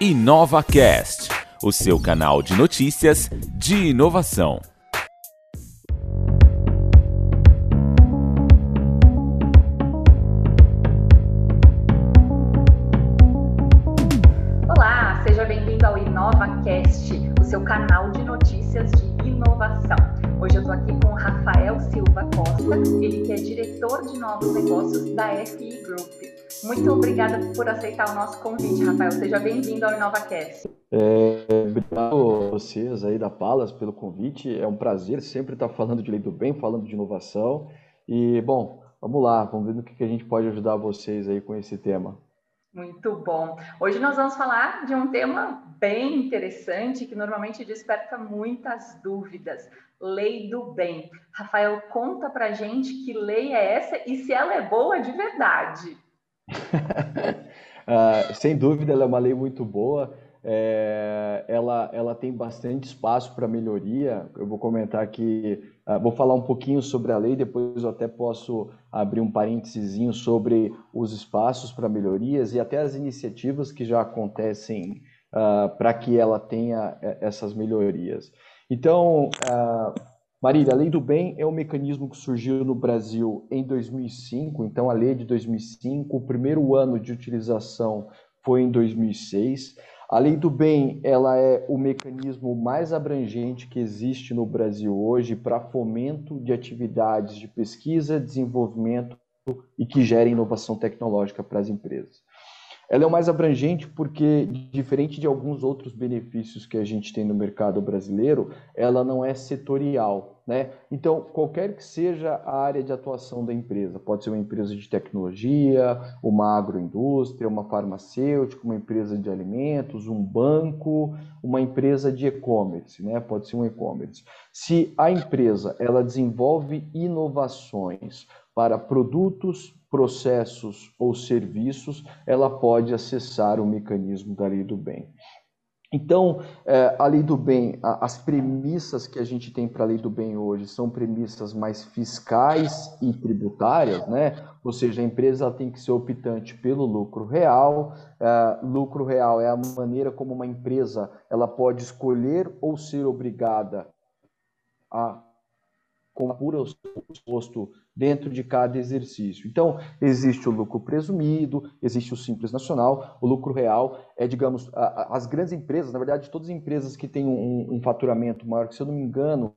InovaCast, o seu canal de notícias de inovação. Obrigada por aceitar o nosso convite, Rafael. Seja bem-vindo ao InovaCast. É, obrigado a vocês aí da Palas pelo convite. É um prazer sempre estar falando de lei do bem, falando de inovação. E, bom, vamos lá, vamos ver no que a gente pode ajudar vocês aí com esse tema. Muito bom. Hoje nós vamos falar de um tema bem interessante que normalmente desperta muitas dúvidas. Lei do bem. Rafael, conta pra gente que lei é essa e se ela é boa de verdade. Uh, sem dúvida, ela é uma lei muito boa. É, ela, ela tem bastante espaço para melhoria. Eu vou comentar aqui, uh, vou falar um pouquinho sobre a lei, depois eu até posso abrir um parênteses sobre os espaços para melhorias e até as iniciativas que já acontecem uh, para que ela tenha é, essas melhorias. Então, uh, Marília, a lei do bem é um mecanismo que surgiu no Brasil em 2005, então a lei de 2005, o primeiro ano de utilização foi em 2006. A lei do bem, ela é o mecanismo mais abrangente que existe no Brasil hoje para fomento de atividades de pesquisa, desenvolvimento e que gerem inovação tecnológica para as empresas. Ela é o mais abrangente porque, diferente de alguns outros benefícios que a gente tem no mercado brasileiro, ela não é setorial. Né? Então, qualquer que seja a área de atuação da empresa, pode ser uma empresa de tecnologia, uma agroindústria, uma farmacêutica, uma empresa de alimentos, um banco, uma empresa de e-commerce, né? pode ser um e-commerce. Se a empresa ela desenvolve inovações para produtos, processos ou serviços, ela pode acessar o mecanismo da lei do bem. Então, é, a lei do bem, as premissas que a gente tem para a lei do bem hoje são premissas mais fiscais e tributárias, né? Ou seja, a empresa tem que ser optante pelo lucro real. É, lucro real é a maneira como uma empresa ela pode escolher ou ser obrigada a compor o seu dentro de cada exercício. Então, existe o lucro presumido, existe o simples nacional, o lucro real é, digamos, as grandes empresas, na verdade, todas as empresas que têm um, um faturamento maior, que se eu não me engano,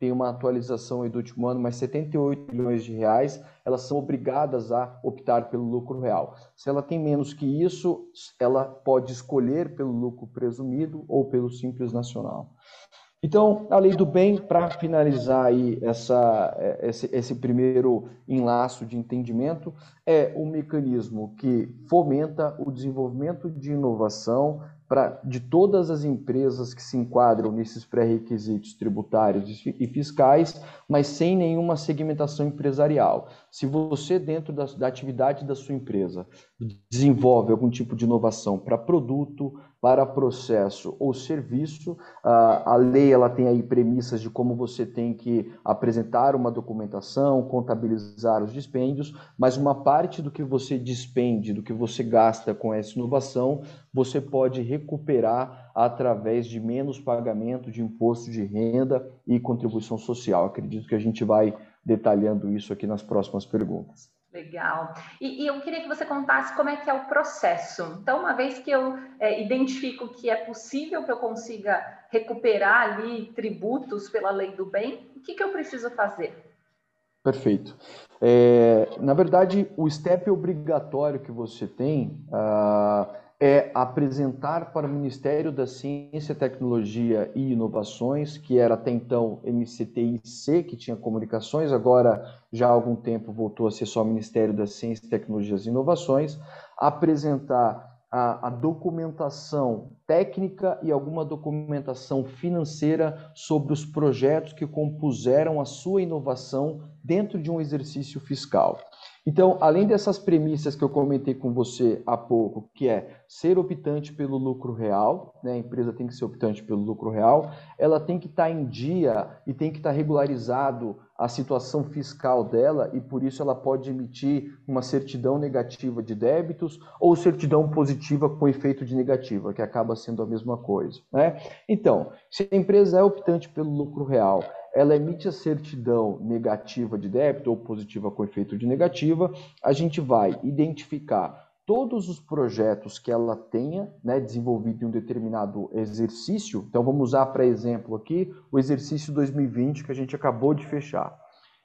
tem uma atualização do último ano, mas 78 milhões de reais, elas são obrigadas a optar pelo lucro real. Se ela tem menos que isso, ela pode escolher pelo lucro presumido ou pelo simples nacional. Então, a lei do bem, para finalizar aí essa, é, esse, esse, primeiro enlaço de entendimento, é um mecanismo que fomenta o desenvolvimento de inovação pra, de todas as empresas que se enquadram nesses pré-requisitos tributários e fiscais, mas sem nenhuma segmentação empresarial. Se você, dentro da, da atividade da sua empresa, desenvolve algum tipo de inovação para produto, para processo ou serviço, a lei ela tem aí premissas de como você tem que apresentar uma documentação, contabilizar os dispêndios, mas uma parte do que você despende, do que você gasta com essa inovação, você pode recuperar através de menos pagamento de imposto de renda e contribuição social. Acredito que a gente vai detalhando isso aqui nas próximas perguntas. Legal. E, e, eu queria que você contasse como é que é o processo. Então, uma vez que eu é, identifico que é possível que eu consiga recuperar ali tributos pela lei do bem, o que, que eu preciso fazer? Perfeito. É, na verdade, o step obrigatório que você tem uh, é apresentar para o Ministério da Ciência, Tecnologia e Inovações, que era até então MCTIC, que tinha comunicações, agora já há algum tempo voltou a ser só Ministério da Ciência, Tecnologias e Inovações, apresentar a, a, documentação técnica e alguma documentação financeira sobre os projetos que compuseram a sua inovação dentro de um exercício fiscal. Então, além dessas premissas que eu comentei com você há pouco, que é ser optante pelo lucro real, né? a empresa tem que ser optante pelo lucro real, ela tem que estar tá em dia e tem que estar tá regularizado a situação fiscal dela e por isso ela pode emitir uma certidão negativa de débitos ou certidão positiva com efeito de negativa, que acaba sendo a mesma coisa. Né? Então, se a empresa é optante pelo lucro real, ela emite a certidão negativa de débito ou positiva com efeito de negativa, a gente vai identificar todos os projetos que ela tenha né, desenvolvido em um determinado exercício. Então, vamos usar para exemplo aqui o exercício 2020 que a gente acabou de fechar.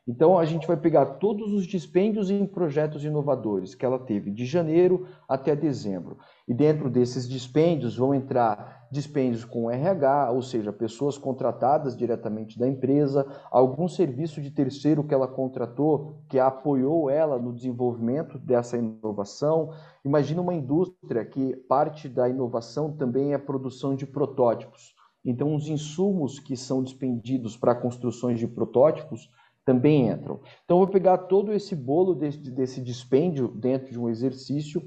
Então, a gente vai pegar todos os dispêndios em projetos inovadores que ela teve de janeiro até dezembro. E dentro desses dispêndios vão entrar dispêndios com RH, ou seja, pessoas contratadas diretamente da empresa, algum serviço de terceiro que ela contratou, que apoiou ela no desenvolvimento dessa inovação. Imagina uma indústria que parte da inovação também é a produção de protótipos. Então, os insumos que são dispendidos para construções de protótipos também entram. Então, eu vou pegar todo esse bolo desse, desse dispêndio dentro de um exercício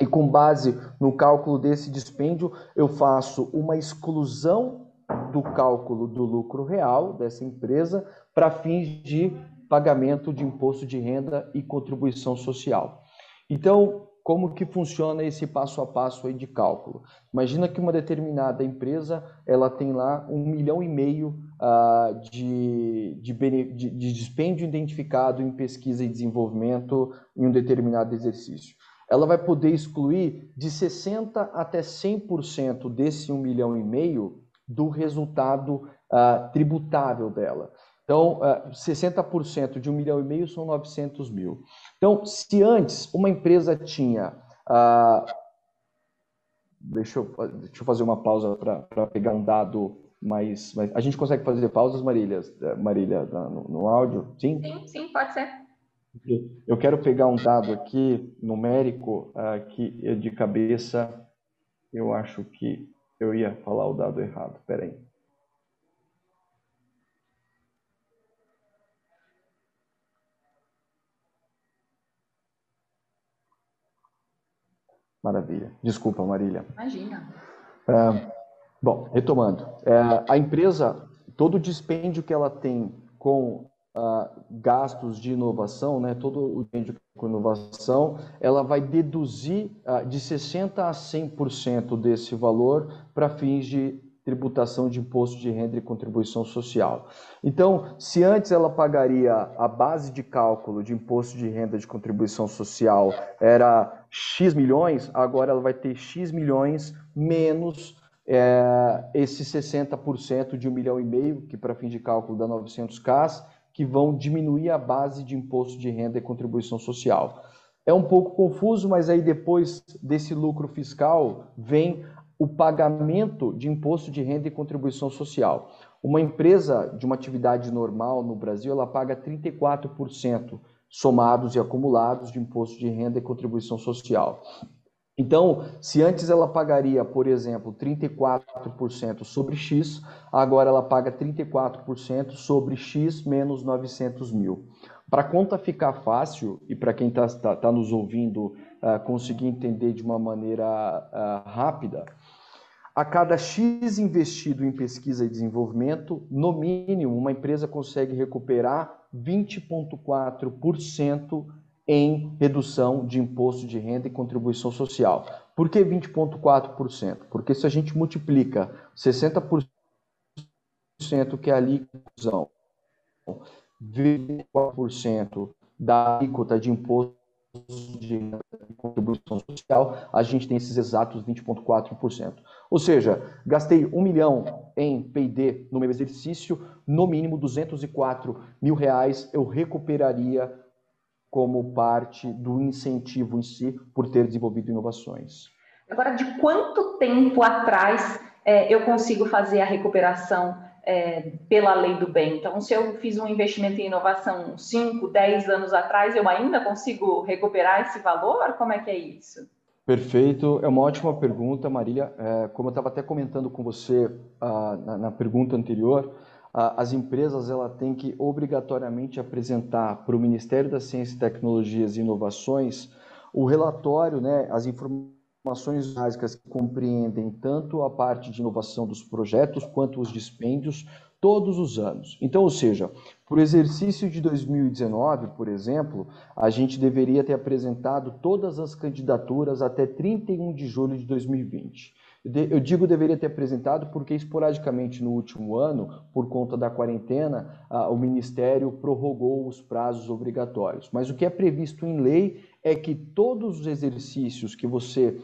e, com base no cálculo desse dispêndio, eu faço uma exclusão do cálculo do lucro real dessa empresa para fins de pagamento de imposto de renda e contribuição social. Então, como que funciona esse passo a passo aí de cálculo? Imagina que uma determinada empresa ela tem lá um milhão e meio uh, de, de, de, de dispêndio identificado em pesquisa e desenvolvimento em um determinado exercício. Ela vai poder excluir de 60% até 100% desse um milhão e meio do resultado uh, tributável dela. Então, uh, 60% de um milhão e meio são 900 mil. Então, se antes uma empresa tinha. Uh, deixa, eu, deixa eu fazer uma pausa para pegar um dado mais, mais. A gente consegue fazer pausas, Marília, Marília no, no áudio? Sim? Sim, sim, pode ser. Eu quero pegar um dado aqui numérico uh, que de cabeça eu acho que eu ia falar o dado errado. Espera aí. Maravilha. Desculpa, Marília. Imagina. É, bom, retomando. É, a empresa, todo o dispêndio que ela tem com uh, gastos de inovação, né, todo o dispêndio com inovação, ela vai deduzir uh, de 60% a 100% desse valor para fins de tributação de imposto de renda e contribuição social. Então, se antes ela pagaria a base de cálculo de imposto de renda de contribuição social era X milhões, agora ela vai ter X milhões menos é, esses 60% de um milhão e meio, que para fim de cálculo dá 900K, que vão diminuir a base de imposto de renda e contribuição social. É um pouco confuso, mas aí depois desse lucro fiscal vem o pagamento de imposto de renda e contribuição social. Uma empresa de uma atividade normal no Brasil, ela paga 34% somados e acumulados de imposto de renda e contribuição social. Então, se antes ela pagaria, por exemplo, 34% sobre X, agora ela paga 34% sobre X menos 900 mil. Para a conta ficar fácil e para quem está tá, tá nos ouvindo uh, conseguir entender de uma maneira uh, rápida, a cada X investido em pesquisa e desenvolvimento, no mínimo, uma empresa consegue recuperar 20,4% em redução de imposto de renda e contribuição social. Por que 20,4%? Porque se a gente multiplica 60% que é a alíquota, 24% da alíquota de imposto de contribuição social, a gente tem esses exatos 20,4%. Ou seja, gastei um milhão em P&D no meu exercício, no mínimo 204 mil reais eu recuperaria como parte do incentivo em si por ter desenvolvido inovações. Agora, de quanto tempo atrás é, eu consigo fazer a recuperação é, pela lei do bem. Então, se eu fiz um investimento em inovação 5, 10 anos atrás, eu ainda consigo recuperar esse valor? Como é que é isso? Perfeito, é uma ótima pergunta, Marília. É, como eu estava até comentando com você ah, na, na, pergunta anterior, as empresas ela tem que obrigatoriamente apresentar para o Ministério da Ciência, Tecnologias e Inovações o relatório, né, as informações básicas que compreendem tanto a parte de inovação dos projetos quanto os dispêndios todos os anos. Então, ou seja, para o exercício de 2019, por exemplo, a gente deveria ter apresentado todas as candidaturas até 31 de julho de 2020. Eu digo deveria ter apresentado porque, esporadicamente, no último ano, por conta da quarentena, o Ministério prorrogou os prazos obrigatórios. Mas o que é previsto em lei é que todos os exercícios que você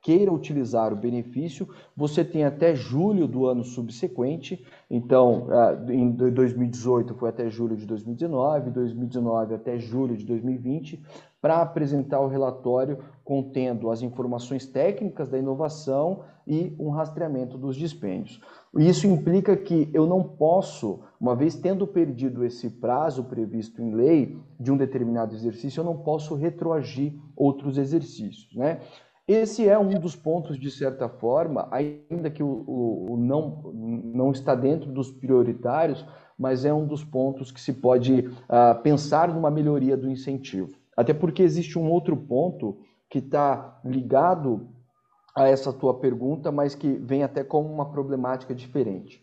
queira utilizar o benefício, você tem até julho do ano subsequente. Então, em 2018 foi até julho de 2019, 2019 até julho de 2020, para apresentar o relatório contendo as informações técnicas da inovação e um rastreamento dos dispêndios. Isso implica que eu não posso, uma vez tendo perdido esse prazo previsto em lei de um determinado exercício, eu não posso retroagir outros exercícios, né? Esse é um dos pontos, de certa forma, ainda que o, o, o, não, não está dentro dos prioritários, mas é um dos pontos que se pode uh, pensar numa melhoria do incentivo. Até porque existe um outro ponto que está ligado a essa tua pergunta, mas que vem até como uma problemática diferente.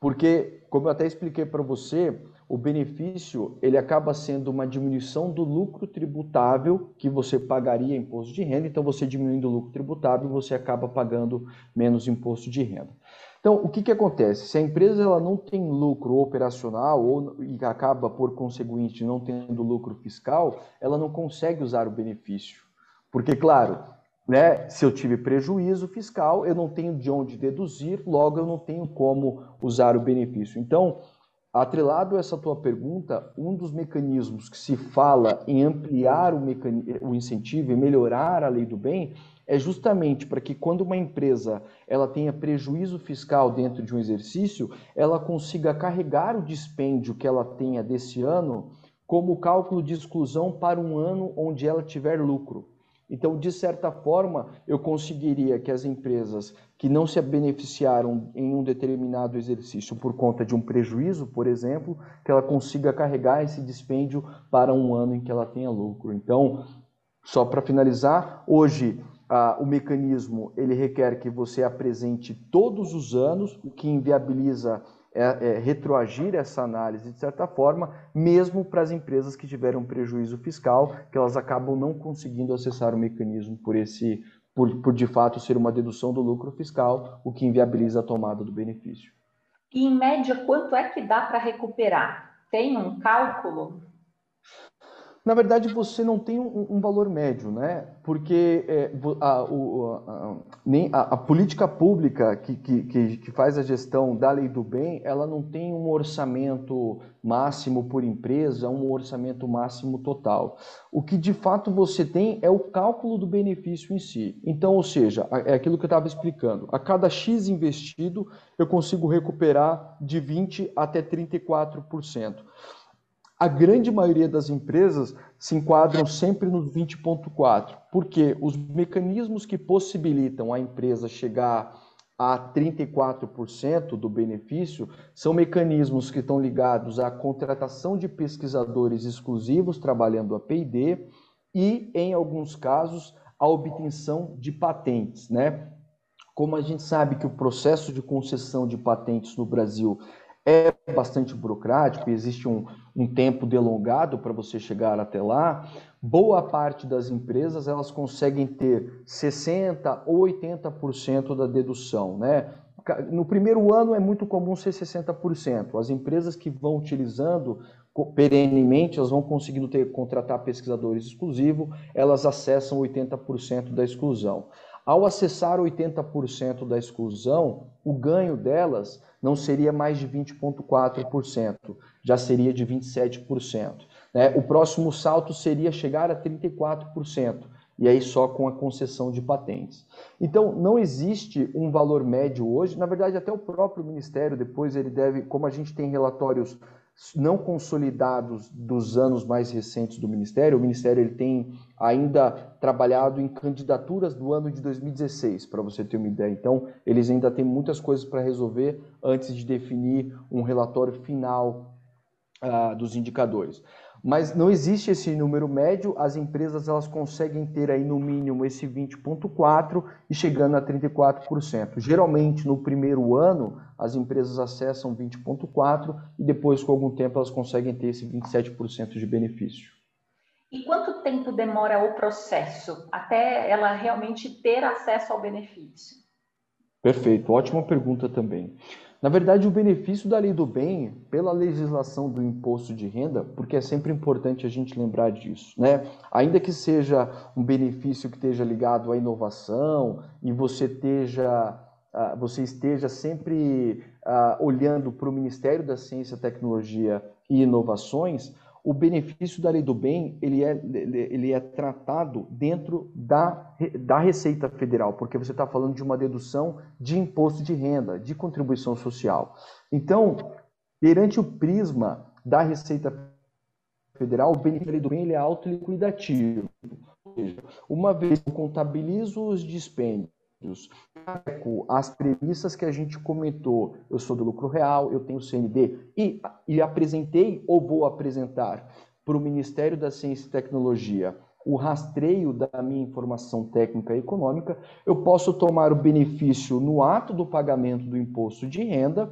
Porque, como eu até expliquei para você, o benefício ele acaba sendo uma diminuição do lucro tributável que você pagaria imposto de renda, então você diminuindo o lucro tributável, você acaba pagando menos imposto de renda. Então, o que, que acontece? Se a empresa ela não tem lucro operacional ou, e acaba, por conseguinte, não tendo lucro fiscal, ela não consegue usar o benefício. Porque, claro, né, se eu tive prejuízo fiscal, eu não tenho de onde deduzir, logo eu não tenho como usar o benefício. Então, Atrelado a essa tua pergunta, um dos mecanismos que se fala em ampliar o, o incentivo e melhorar a lei do bem é justamente para que quando uma empresa ela tenha prejuízo fiscal dentro de um exercício, ela consiga carregar o dispêndio que ela tenha desse ano como cálculo de exclusão para um ano onde ela tiver lucro. Então, de certa forma, eu conseguiria que as empresas que não se beneficiaram em um determinado exercício por conta de um prejuízo, por exemplo, que ela consiga carregar esse dispêndio para um ano em que ela tenha lucro. Então, só para finalizar, hoje ah, o mecanismo ele requer que você apresente todos os anos, o que inviabiliza é, é, retroagir essa análise de certa forma, mesmo para as empresas que tiveram prejuízo fiscal, que elas acabam não conseguindo acessar o mecanismo por esse, por, por de fato ser uma dedução do lucro fiscal, o que inviabiliza a tomada do benefício. E em média, quanto é que dá para recuperar? Tem um cálculo? Na verdade, você não tem um, um valor médio, né? Porque é, a, o, a, a, a, política pública que, que, que faz a gestão da lei do bem, ela não tem um orçamento máximo por empresa, um orçamento máximo total. O que de fato você tem é o cálculo do benefício em si. Então, ou seja, é aquilo que eu estava explicando. A cada X investido, eu consigo recuperar de 20% até 34% a grande maioria das empresas se enquadram sempre nos 20,4%, porque os mecanismos que possibilitam a empresa chegar a 34% do benefício são mecanismos que estão ligados à contratação de pesquisadores exclusivos trabalhando a P&D e, em alguns casos, a obtenção de patentes, né? Como a gente sabe que o processo de concessão de patentes no Brasil é bastante burocrático, existe um, um tempo delongado para você chegar até lá. Boa parte das empresas elas conseguem ter 60 ou 80% da dedução, né? No primeiro ano é muito comum ser 60%. As empresas que vão utilizando perenemente, elas vão conseguindo ter, contratar pesquisadores exclusivos, elas acessam 80% da exclusão. Ao acessar 80% da exclusão, o ganho delas não seria mais de 20,4%, já seria de 27%. Né? O próximo salto seria chegar a 34%, e aí só com a concessão de patentes. Então, não existe um valor médio hoje, na verdade, até o próprio Ministério, depois ele deve, como a gente tem relatórios não consolidados dos anos mais recentes do Ministério. O Ministério ele tem ainda trabalhado em candidaturas do ano de 2016, para você ter uma ideia. Então, eles ainda têm muitas coisas para resolver antes de definir um relatório final uh, dos indicadores. Mas não existe esse número médio, as empresas elas conseguem ter aí no mínimo esse 20.4 e chegando a 34%. Geralmente no primeiro ano as empresas acessam 20.4 e depois com algum tempo elas conseguem ter esse 27% de benefício. E quanto tempo demora o processo até ela realmente ter acesso ao benefício? Perfeito, ótima pergunta também. Na verdade, o benefício da lei do bem, pela legislação do imposto de renda, porque é sempre importante a gente lembrar disso, né? Ainda que seja um benefício que esteja ligado à inovação e você esteja, uh, você esteja sempre uh, olhando para o Ministério da Ciência, Tecnologia e Inovações, o benefício da lei do bem ele é, ele é tratado dentro da, da Receita Federal, porque você está falando de uma dedução de imposto de renda, de contribuição social. Então, perante o prisma da Receita Federal, o benefício da lei do bem ele é autoliquidativo. Ou seja, uma vez que eu contabilizo os dispêndios as premissas que a gente comentou, eu sou do lucro real, eu tenho CND e, e apresentei ou vou apresentar para o Ministério da Ciência e Tecnologia o rastreio da minha informação técnica e econômica, eu posso tomar o benefício no ato do pagamento do imposto de renda.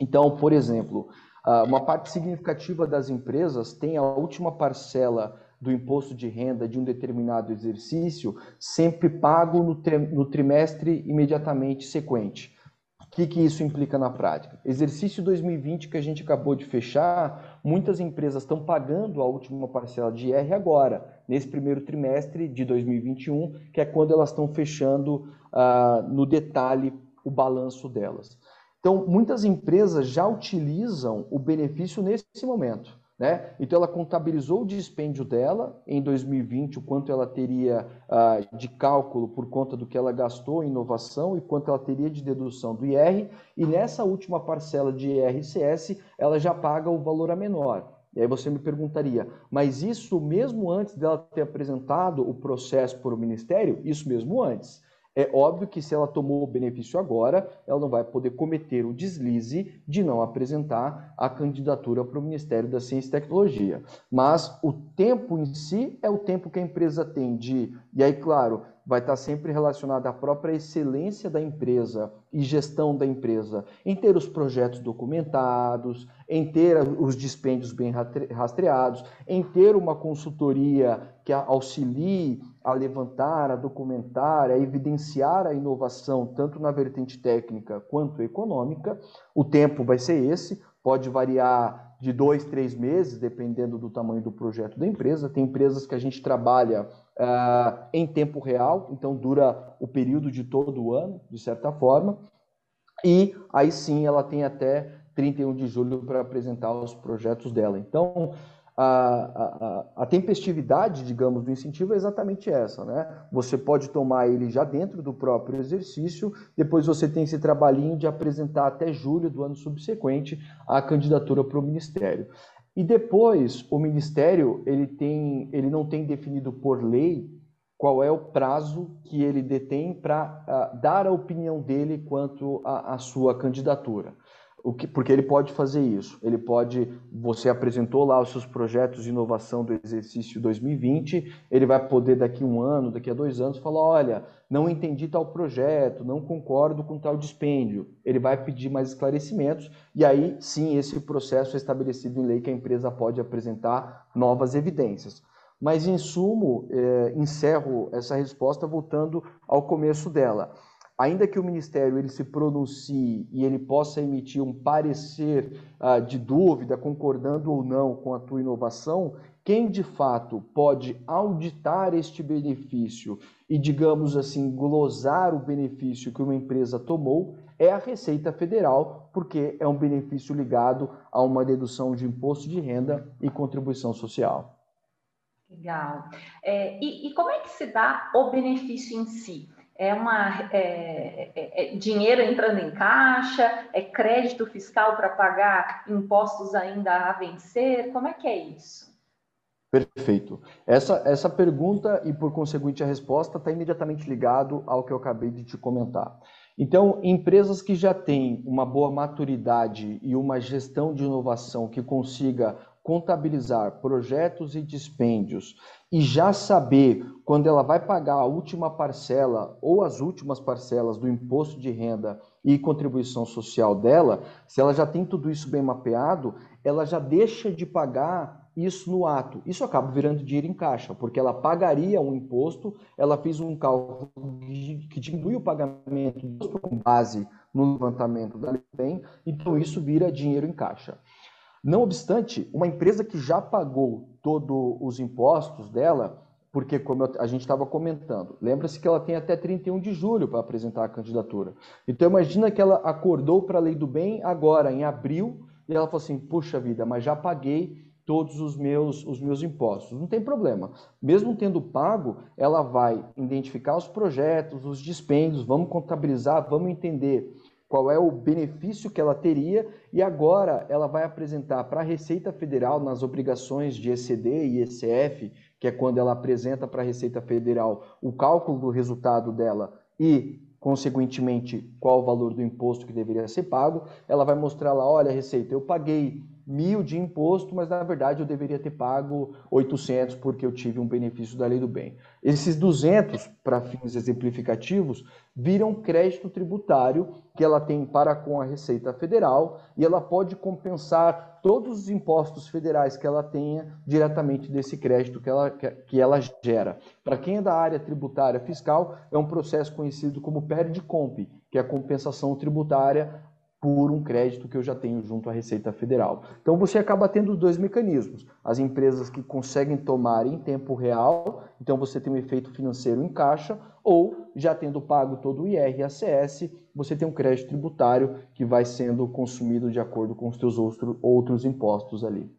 Então, por exemplo, ah, uma parte significativa das empresas tem a última parcela do imposto de renda de um determinado exercício sempre pago no, no trimestre imediatamente sequente. O que, que isso implica na prática? Exercício 2020 que a gente acabou de fechar, muitas empresas estão pagando a última parcela de IR agora, nesse primeiro trimestre de 2021, que é quando elas estão fechando uh, no detalhe o balanço delas. Então, muitas empresas já utilizam o benefício nesse momento. Né? Então, ela contabilizou o dispêndio dela em 2020, o quanto ela teria uh, de cálculo por conta do que ela gastou em inovação e quanto ela teria de dedução do IR, e nessa última parcela de IRCS, ela já paga o valor a menor. E aí você me perguntaria, mas isso mesmo antes dela ter apresentado o processo para o Ministério? Isso mesmo antes. É óbvio que se ela tomou o benefício agora, ela não vai poder cometer o deslize de não apresentar a candidatura para o Ministério da Ciência e Tecnologia. Mas o tempo em si é o tempo que a empresa tem de. E aí, claro, vai estar sempre relacionado à própria excelência da empresa e gestão da empresa, em ter os projetos documentados, em ter os dispêndios bem rastreados, em ter uma consultoria que auxilie a levantar, a documentar, a evidenciar a inovação, tanto na vertente técnica quanto econômica. O tempo vai ser esse, pode variar de dois, três meses, dependendo do tamanho do projeto da empresa. Tem empresas que a gente trabalha uh, em tempo real, então dura o período de todo o ano, de certa forma. E aí sim ela tem até 31 de julho para apresentar os projetos dela. Então, a, a, a, tempestividade, digamos, do incentivo é exatamente essa, né? Você pode tomar ele já dentro do próprio exercício, depois você tem esse trabalhinho de apresentar até julho do ano subsequente a candidatura para o Ministério. E depois, o Ministério, ele, tem, ele não tem definido por lei qual é o prazo que ele detém para uh, dar a opinião dele quanto à sua candidatura. O que, porque ele pode fazer isso. Ele pode. Você apresentou lá os seus projetos de inovação do exercício 2020. Ele vai poder, daqui um ano, daqui a dois anos, falar: olha, não entendi tal projeto, não concordo com tal dispêndio. Ele vai pedir mais esclarecimentos. E aí, sim, esse processo é estabelecido em lei que a empresa pode apresentar novas evidências. Mas, em sumo, é, encerro essa resposta voltando ao começo dela ainda que o Ministério ele se pronuncie e ele possa emitir um parecer uh, de dúvida, concordando ou não com a tua inovação, quem de fato pode auditar este benefício e, digamos assim, glosar o benefício que uma empresa tomou é a Receita Federal, porque é um benefício ligado a uma dedução de imposto de renda e contribuição social. Legal. É, e, e como é que se dá o benefício em si? É, uma, é, é, é dinheiro entrando em caixa? É crédito fiscal para pagar impostos ainda a vencer? Como é que é isso? Perfeito. Essa, essa pergunta e, por conseguinte, a resposta está imediatamente ligado ao que eu acabei de te comentar. Então, empresas que já têm uma boa maturidade e uma gestão de inovação que consiga contabilizar projetos e dispêndios e já saber quando ela vai pagar a última parcela ou as últimas parcelas do imposto de renda e contribuição social dela, se ela já tem tudo isso bem mapeado, ela já deixa de pagar isso no ato. Isso acaba virando dinheiro em caixa, porque ela pagaria um imposto, ela fez um cálculo que diminui o pagamento com base no levantamento da lei, então isso vira dinheiro em caixa. Não obstante, uma empresa que já pagou todos os impostos dela, porque como a gente estava comentando, lembra-se que ela tem até 31 de julho para apresentar a candidatura. Então imagina que ela acordou para a lei do bem agora, em abril, e ela falou assim, puxa vida, mas já paguei todos os meus, os meus impostos. Não tem problema. Mesmo tendo pago, ela vai identificar os projetos, os dispêndios, vamos contabilizar, vamos entender qual é o benefício que ela teria e agora ela vai apresentar para a Receita Federal nas obrigações de ECD e ECF, que é quando ela apresenta para a Receita Federal o cálculo do resultado dela e consequentemente qual o valor do imposto que deveria ser pago, ela vai mostrar lá, olha, Receita, eu paguei mil de imposto, mas na verdade eu deveria ter pago 800 porque eu tive um benefício da lei do bem. Esses 200, para fins exemplificativos, viram crédito tributário que ela tem para com a Receita Federal e ela pode compensar todos os impostos federais que ela tenha diretamente desse crédito que ela, que ela gera. Para quem é da área tributária fiscal, é um processo conhecido como PERD-COMP, que é a compensação tributária por um crédito que eu já tenho junto à Receita Federal. Então você acaba tendo dois mecanismos. As empresas que conseguem tomar em tempo real, então você tem um efeito financeiro em caixa, ou já tendo pago todo o IR e ACS, você tem um crédito tributário que vai sendo consumido de acordo com os seus outros impostos ali.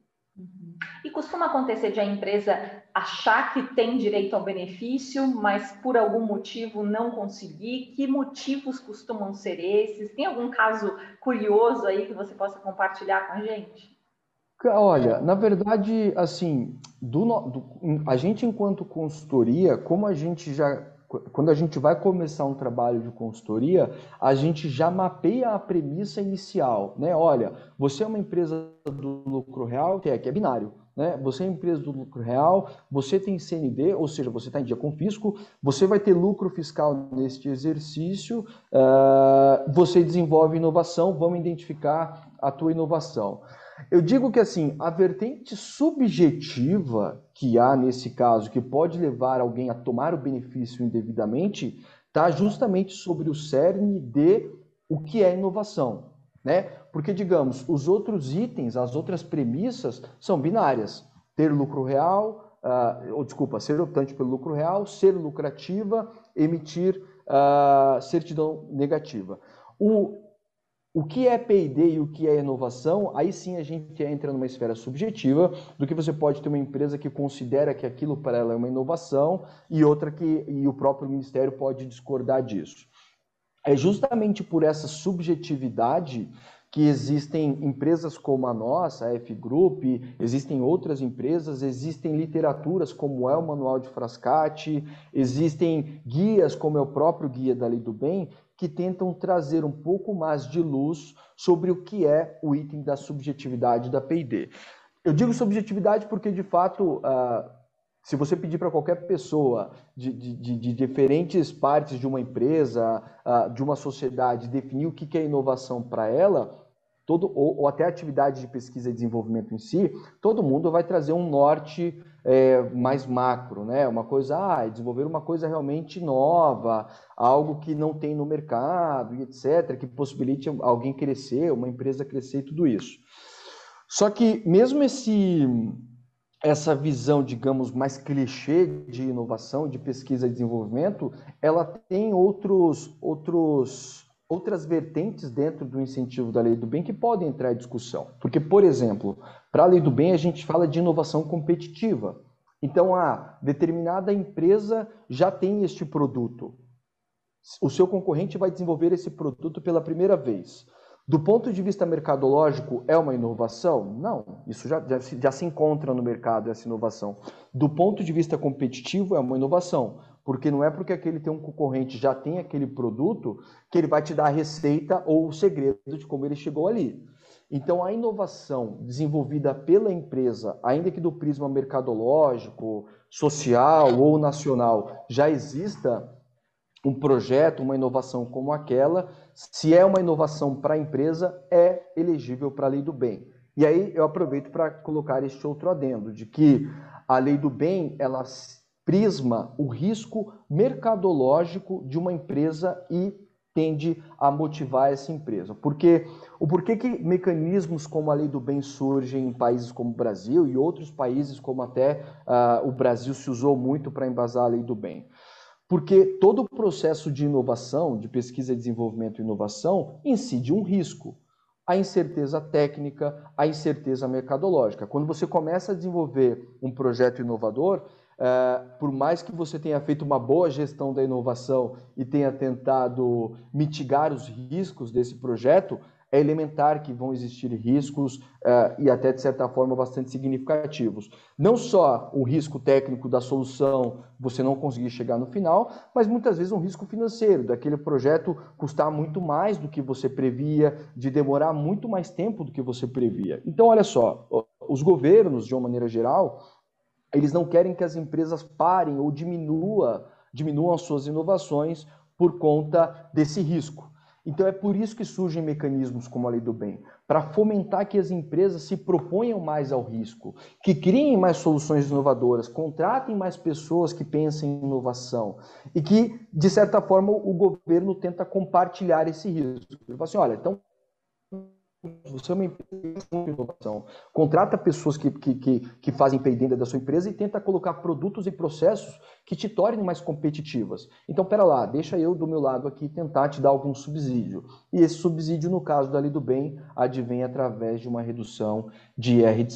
E costuma acontecer de a empresa achar que tem direito ao benefício, mas por algum motivo não conseguir? Que motivos costumam ser esses? Tem algum caso curioso aí que você possa compartilhar com a gente? Olha, na verdade, assim, do, do, a gente enquanto consultoria, como a gente já quando a gente vai começar um trabalho de consultoria, a gente já mapeia a premissa inicial, né? Olha, você é uma empresa do lucro real, que é, que é binário. Né? Você é empresa do lucro real, você tem CND, ou seja, você está em dia com fisco, você vai ter lucro fiscal neste exercício, uh, você desenvolve inovação, vamos identificar a tua inovação. Eu digo que assim, a vertente subjetiva que há nesse caso, que pode levar alguém a tomar o benefício indevidamente, está justamente sobre o cerne de o que é inovação. Né? Porque, digamos, os outros itens, as outras premissas são binárias. Ter lucro real, uh, ou desculpa, ser optante pelo lucro real, ser lucrativa, emitir uh, certidão negativa. O, o que é P&D e o que é inovação, aí sim a gente entra numa esfera subjetiva, do que você pode ter uma empresa que considera que aquilo para ela é uma inovação e outra que e o próprio ministério pode discordar disso. É justamente por essa subjetividade que existem empresas como a nossa, a F Group, existem outras empresas, existem literaturas como é o Manual de Frascati, existem guias como é o próprio Guia da Lei do Bem, que tentam trazer um pouco mais de luz sobre o que é o item da subjetividade da P&D. Eu digo subjetividade porque, de fato, uh, se você pedir para qualquer pessoa de, de, de, diferentes partes de uma empresa, uh, de uma sociedade, definir o que é inovação para ela, todo, ou, ou, até atividade de pesquisa e desenvolvimento em si, todo mundo vai trazer um norte é, mais macro, né? Uma coisa, ah, desenvolver uma coisa realmente nova, algo que não tem no mercado, etc., que possibilite alguém crescer, uma empresa crescer e tudo isso. Só que mesmo esse essa visão, digamos, mais clichê de inovação, de pesquisa e desenvolvimento, ela tem outros, outros, outras vertentes dentro do incentivo da lei do bem que podem entrar em discussão. Porque, por exemplo, para a lei do bem a gente fala de inovação competitiva. Então, a determinada empresa já tem este produto. o seu concorrente vai desenvolver esse produto pela primeira vez. Do ponto de vista mercadológico, é uma inovação? Não, isso já, já, já, se encontra no mercado, essa inovação. Do ponto de vista competitivo, é uma inovação, porque não é porque aquele tem um concorrente já tem aquele produto que ele vai te dar a receita ou o segredo de como ele chegou ali. Então, a inovação desenvolvida pela empresa, ainda que do prisma mercadológico, social ou nacional, já exista um projeto, uma inovação como aquela, se é uma inovação para a empresa, é elegível para a lei do bem. E aí eu aproveito para colocar este outro adendo, de que a lei do bem, ela prisma o risco mercadológico de uma empresa e tende a motivar essa empresa. Porque o porquê que mecanismos como a lei do bem surgem em países como o Brasil e outros países como até uh, o Brasil se usou muito para embasar a lei do bem? Porque todo o processo de inovação, de pesquisa, desenvolvimento e inovação, incide um risco. A incerteza técnica, a incerteza mercadológica. Quando você começa a desenvolver um projeto inovador, Uh, por mais que você tenha feito uma boa gestão da inovação e tenha tentado mitigar os riscos desse projeto, é elementar que vão existir riscos uh, e até de certa forma bastante significativos. Não só o risco técnico da solução, você não conseguir chegar no final, mas muitas vezes um risco financeiro, daquele projeto custar muito mais do que você previa, de demorar muito mais tempo do que você previa. Então, olha só, os governos, de uma maneira geral, eles não querem que as empresas parem ou diminua, diminuam as suas inovações por conta desse risco. Então é por isso que surgem mecanismos como a lei do bem, para fomentar que as empresas se proponham mais ao risco, que criem mais soluções inovadoras, contratem mais pessoas que pensem em inovação e que, de certa forma, o governo tenta compartilhar esse risco. Ele fala assim, olha, então você é uma empresa de inovação. Contrata pessoas que, que, que, que fazem dentro da sua empresa e tenta colocar produtos e processos que te tornem mais competitivas. Então, pera lá, deixa eu do meu lado aqui tentar te dar algum subsídio. E esse subsídio, no caso da Lei do Bem, advém através de uma redução de IR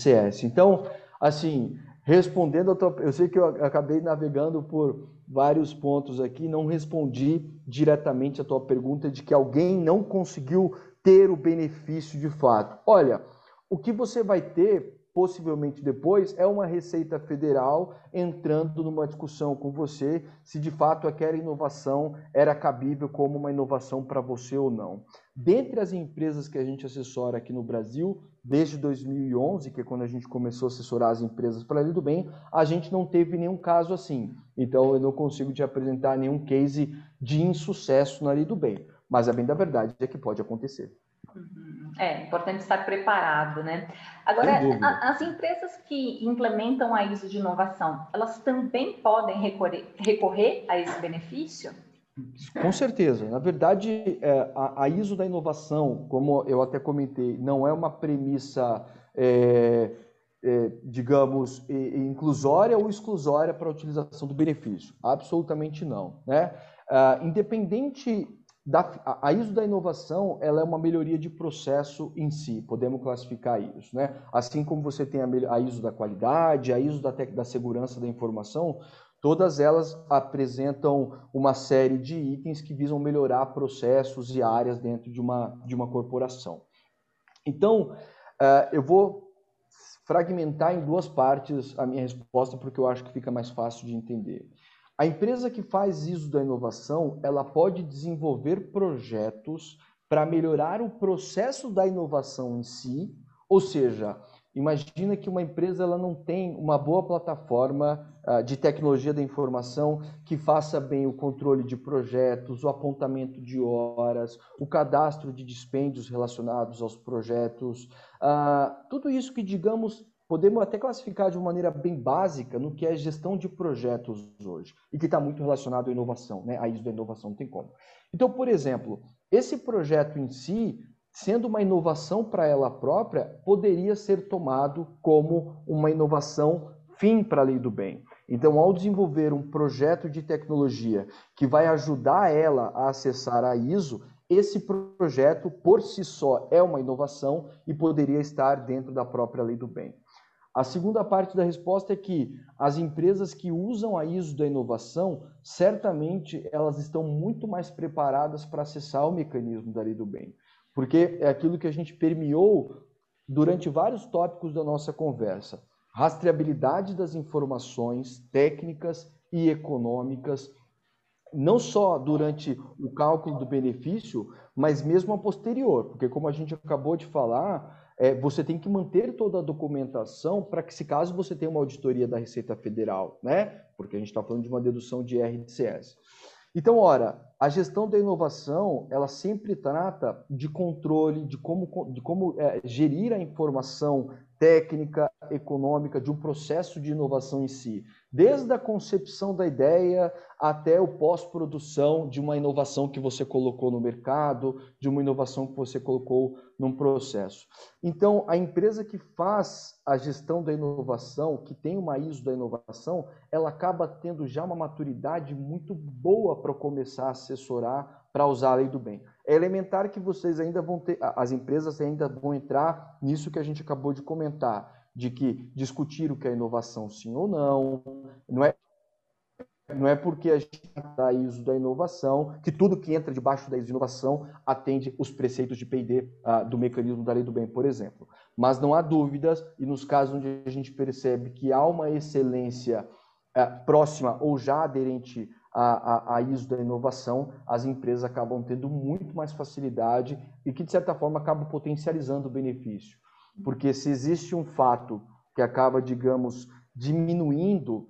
Então, assim, respondendo a tua... Eu sei que eu acabei navegando por vários pontos aqui, não respondi diretamente a tua pergunta de que alguém não conseguiu ter o benefício de fato. Olha, o que você vai ter possivelmente depois é uma Receita Federal entrando numa discussão com você se de fato aquela inovação era cabível como uma inovação para você ou não. Dentre as empresas que a gente assessora aqui no Brasil, desde 2011, que é quando a gente começou a assessorar as empresas para a Lei do Bem, a gente não teve nenhum caso assim. Então eu não consigo te apresentar nenhum case de insucesso na Lei do Bem mas a bem da verdade é que pode acontecer. Uhum. É importante estar preparado, né? Agora, a, as empresas que implementam a ISO de inovação, elas também podem recorrer, recorrer a esse benefício? Com certeza. Na verdade, é, a, a, ISO da inovação, como eu até comentei, não é uma premissa, é, é, digamos, inclusória ou exclusória para a utilização do benefício. Absolutamente não. Né? Uh, independente da, a ISO da inovação ela é uma melhoria de processo em si, podemos classificar isso. Né? Assim como você tem a, ISO da qualidade, a ISO da, da segurança da informação, todas elas apresentam uma série de itens que visam melhorar processos e áreas dentro de uma, de uma corporação. Então, uh, eu vou fragmentar em duas partes a minha resposta, porque eu acho que fica mais fácil de entender. A empresa que faz isso da inovação, ela pode desenvolver projetos para melhorar o processo da inovação em si, ou seja, imagina que uma empresa ela não tem uma boa plataforma uh, de tecnologia da informação que faça bem o controle de projetos, o apontamento de horas, o cadastro de dispêndios relacionados aos projetos, uh, tudo isso que digamos podemos até classificar de uma maneira bem básica no que é gestão de projetos hoje, e que está muito relacionado à inovação, né? a ISO da inovação não tem como. Então, por exemplo, esse projeto em si, sendo uma inovação para ela própria, poderia ser tomado como uma inovação fim para a lei do bem. Então, ao desenvolver um projeto de tecnologia que vai ajudar ela a acessar a ISO, esse projeto por si só é uma inovação e poderia estar dentro da própria lei do bem. A segunda parte da resposta é que as empresas que usam a ISO da inovação, certamente elas estão muito mais preparadas para acessar o mecanismo da lei do bem. Porque é aquilo que a gente permeou durante vários tópicos da nossa conversa. Rastreabilidade das informações técnicas e econômicas, não só durante o cálculo do benefício, mas mesmo a posterior, porque como a gente acabou de falar, é, você tem que manter toda a documentação para que, se caso você tenha uma auditoria da Receita Federal, né? Porque a gente está falando de uma dedução de RDCS. Então, ora, a gestão da inovação, ela sempre trata de controle, de como, de como é, gerir a informação técnica, econômica, de um processo de inovação em si desde a concepção da ideia até o pós-produção de uma inovação que você colocou no mercado, de uma inovação que você colocou num processo. Então, a empresa que faz a gestão da inovação, que tem uma ISO da inovação, ela acaba tendo já uma maturidade muito boa para começar a assessorar para usar a lei do bem. É elementar que vocês ainda vão ter, as empresas ainda vão entrar nisso que a gente acabou de comentar de que discutir o que é inovação sim ou não, não é não é porque a gente está ISO da inovação que tudo que entra debaixo da ISO de inovação atende os preceitos de P&D uh, ah, do mecanismo da lei do bem, por exemplo. Mas não há dúvidas, e nos casos onde a gente percebe que há uma excelência uh, próxima ou já aderente à, à, à ISO da inovação, as empresas acabam tendo muito mais facilidade e que, de certa forma, acabam potencializando o benefício. Porque se existe um fato que acaba, digamos, diminuindo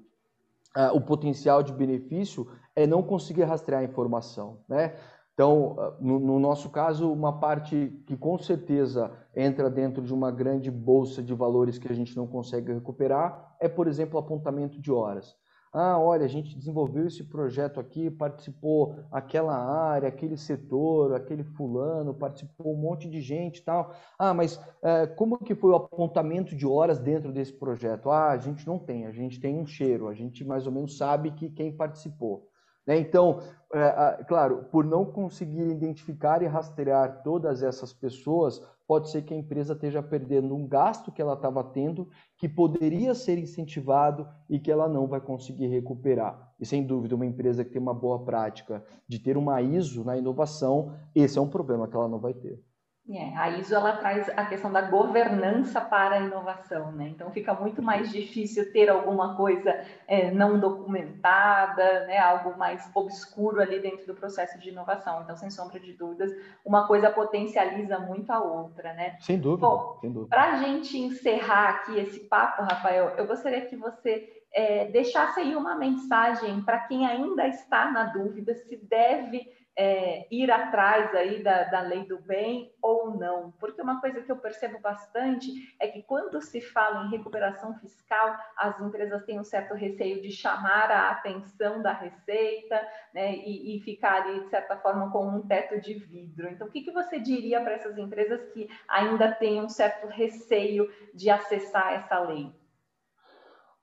uh, o potencial de benefício, é não conseguir rastrear a informação, né? Então, uh, no, no, nosso caso, uma parte que com certeza entra dentro de uma grande bolsa de valores que a gente não consegue recuperar é, por exemplo, apontamento de horas. Ah, olha, a gente desenvolveu esse projeto aqui, participou aquela área, aquele setor, aquele fulano, participou um monte de gente e tal. Ah, mas é, como que foi o apontamento de horas dentro desse projeto? Ah, a gente não tem, a gente tem um cheiro, a gente mais ou menos sabe que quem participou. Né? Então, é, claro, por não conseguir identificar e rastrear todas essas pessoas, pode ser que a empresa esteja perdendo um gasto que ela estava tendo, que poderia ser incentivado e que ela não vai conseguir recuperar. E sem dúvida, uma empresa que tem uma boa prática de ter uma ISO na inovação, esse é um problema que ela não vai ter. É, a ISO ela traz a questão da governança para a inovação, né? Então fica muito mais difícil ter alguma coisa é, não documentada, né? Algo mais obscuro ali dentro do processo de inovação. Então, sem sombra de dúvidas, uma coisa potencializa muito a outra, né? Sem dúvida. Bom, para a gente encerrar aqui esse papo, Rafael, eu gostaria que você é, deixasse aí uma mensagem para quem ainda está na dúvida se deve é, ir atrás aí da, da lei do bem ou não. Porque uma coisa que eu percebo bastante é que quando se fala em recuperação fiscal, as empresas têm um certo receio de chamar a atenção da receita né, e, e ficar ali, de certa forma, com um teto de vidro. Então, o que, que você diria para essas empresas que ainda têm um certo receio de acessar essa lei?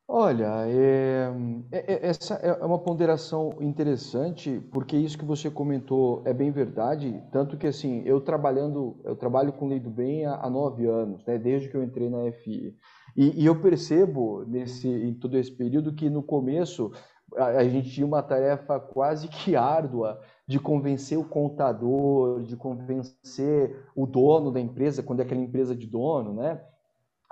Olha, é, é, é, essa é uma ponderação interessante, porque isso que você comentou é bem verdade, tanto que assim, eu trabalhando, eu trabalho com lei do bem há, há nove anos, né, desde que eu entrei na FI. E, e, eu percebo nesse, em todo esse período que no começo a, a gente tinha uma tarefa quase que árdua de convencer o contador, de convencer o dono da empresa, quando é aquela empresa de dono, né?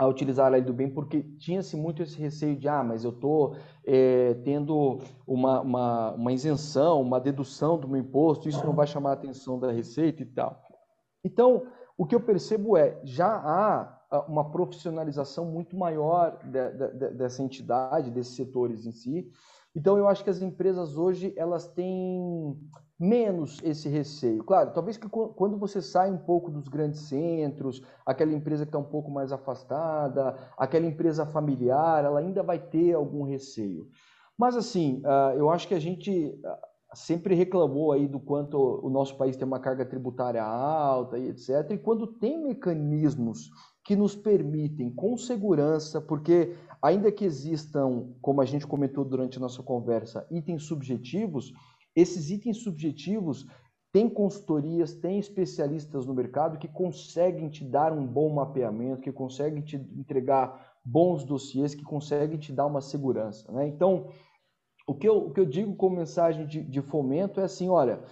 A utilizar a lei do bem, porque tinha-se muito esse receio de, ah, mas eu estou é, tendo uma, uma, uma, isenção, uma dedução do meu imposto, isso não vai chamar a atenção da Receita e tal. Então, o que eu percebo é, já há uma profissionalização muito maior de, de, dessa entidade, desses setores em si. Então, eu acho que as empresas hoje, elas têm menos esse receio. Claro, talvez que quando você sai um pouco dos grandes centros, aquela empresa que está um pouco mais afastada, aquela empresa familiar, ela ainda vai ter algum receio. Mas assim, ah, eu acho que a gente ah, sempre reclamou aí do quanto o nosso país tem uma carga tributária alta e etc. E quando tem mecanismos que nos permitem com segurança, porque ainda que existam, como a gente comentou durante a nossa conversa, itens subjetivos, esses itens subjetivos têm consultorias, têm especialistas no mercado que conseguem te dar um bom mapeamento, que conseguem te entregar bons dossiês que conseguem te dar uma segurança. Né? Então, o que, eu, o que eu digo como mensagem de, de fomento é assim, olha,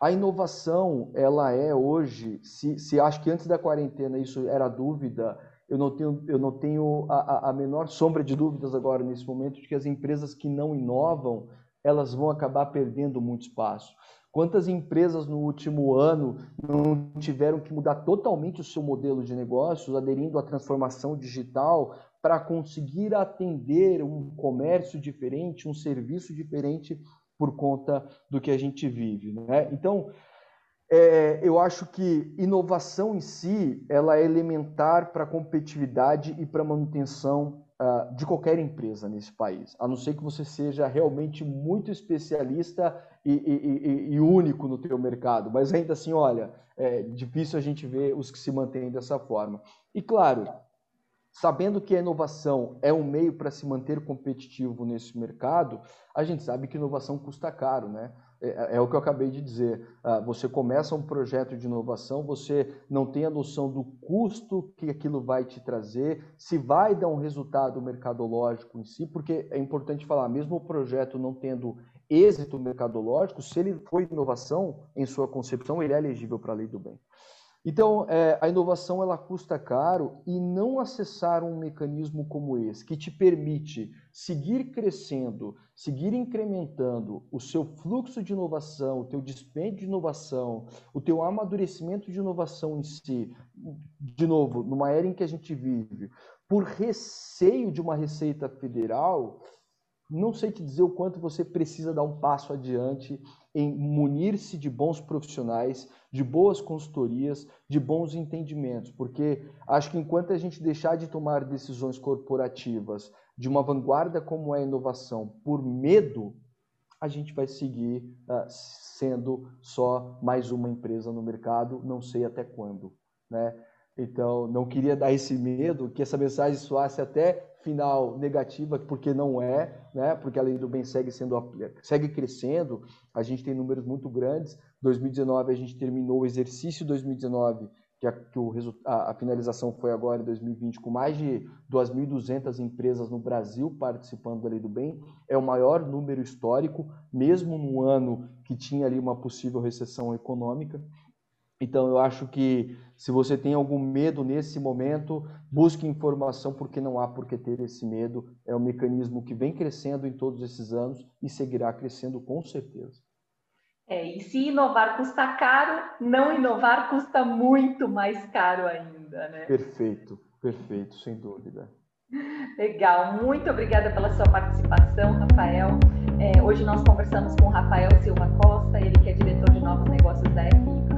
a inovação, ela é hoje, se, se acho que antes da quarentena isso era dúvida, eu não tenho, eu não tenho a, a menor sombra de dúvidas agora nesse momento de que as empresas que não inovam, elas vão acabar perdendo muito espaço. Quantas empresas no último ano não tiveram que mudar totalmente o seu modelo de negócios, aderindo à transformação digital para conseguir atender um comércio diferente, um serviço diferente por conta do que a gente vive. Né? Então, é, eu acho que inovação em si ela é elementar para competitividade e para manutenção uh, de qualquer empresa nesse país, a não ser que você seja realmente muito especialista e, e, e, e único no teu mercado. Mas ainda assim, olha, é difícil a gente ver os que se mantêm dessa forma. E claro, sabendo que a inovação é um meio para se manter competitivo nesse mercado, a gente sabe que inovação custa caro, né? É, é, é, o que eu acabei de dizer. Ah, você começa um projeto de inovação, você não tem a noção do custo que aquilo vai te trazer, se vai dar um resultado mercadológico em si, porque é importante falar, mesmo o projeto não tendo êxito mercadológico, se ele for inovação em sua concepção, ele é elegível para a lei do bem. Então, é, a inovação ela custa caro e não acessar um mecanismo como esse, que te permite seguir crescendo, seguir incrementando o seu fluxo de inovação, o teu dispêndio de inovação, o teu amadurecimento de inovação em si, de novo, numa era em que a gente vive, por receio de uma receita federal, não sei te dizer o quanto você precisa dar um passo adiante em munir-se de bons profissionais, de boas consultorias, de bons entendimentos, porque acho que enquanto a gente deixar de tomar decisões corporativas de uma vanguarda como é a inovação por medo, a gente vai seguir uh, sendo só mais uma empresa no mercado, não sei até quando, né? Então, não queria dar esse medo, que essa mensagem soasse até final negativa, porque não é, né? Porque a lei do bem segue sendo segue crescendo, a gente tem números muito grandes. 2019 a gente terminou o exercício 2019, que a, que o, a, a finalização foi agora em 2020, com mais de 2.200 empresas no Brasil participando da lei do bem. É o maior número histórico, mesmo no ano que tinha ali uma possível recessão econômica. Então, eu acho que se você tem algum medo nesse momento, busque informação, porque não há por que ter esse medo. É um mecanismo que vem crescendo em todos esses anos e seguirá crescendo com certeza. É, e se inovar custa caro, não inovar custa muito mais caro ainda, né? Perfeito, perfeito, sem dúvida. Legal, muito obrigada pela sua participação, Rafael. É, hoje nós conversamos com o Rafael Silva Costa, ele que é diretor de novos negócios da FI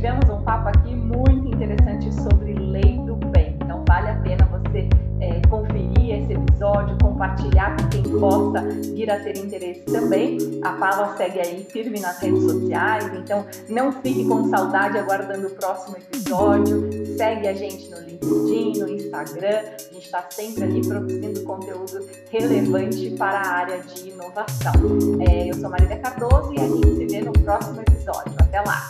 tivemos um papo aqui muito interessante sobre lei do bem. Então vale a pena você é, conferir esse episódio, compartilhar com quem possa vir a ter interesse também. A Paula segue aí firme nas redes sociais, então não fique com saudade aguardando o próximo episódio. Segue a gente no LinkedIn, no Instagram. A gente está sempre ali produzindo conteúdo relevante para a área de inovação. É, eu sou Marília Cardoso e a gente se vê no próximo episódio. Até lá!